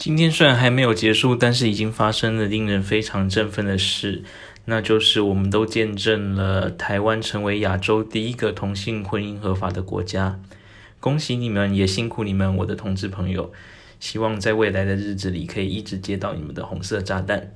今天虽然还没有结束，但是已经发生了令人非常振奋的事，那就是我们都见证了台湾成为亚洲第一个同性婚姻合法的国家。恭喜你们，也辛苦你们，我的同志朋友，希望在未来的日子里可以一直接到你们的红色炸弹。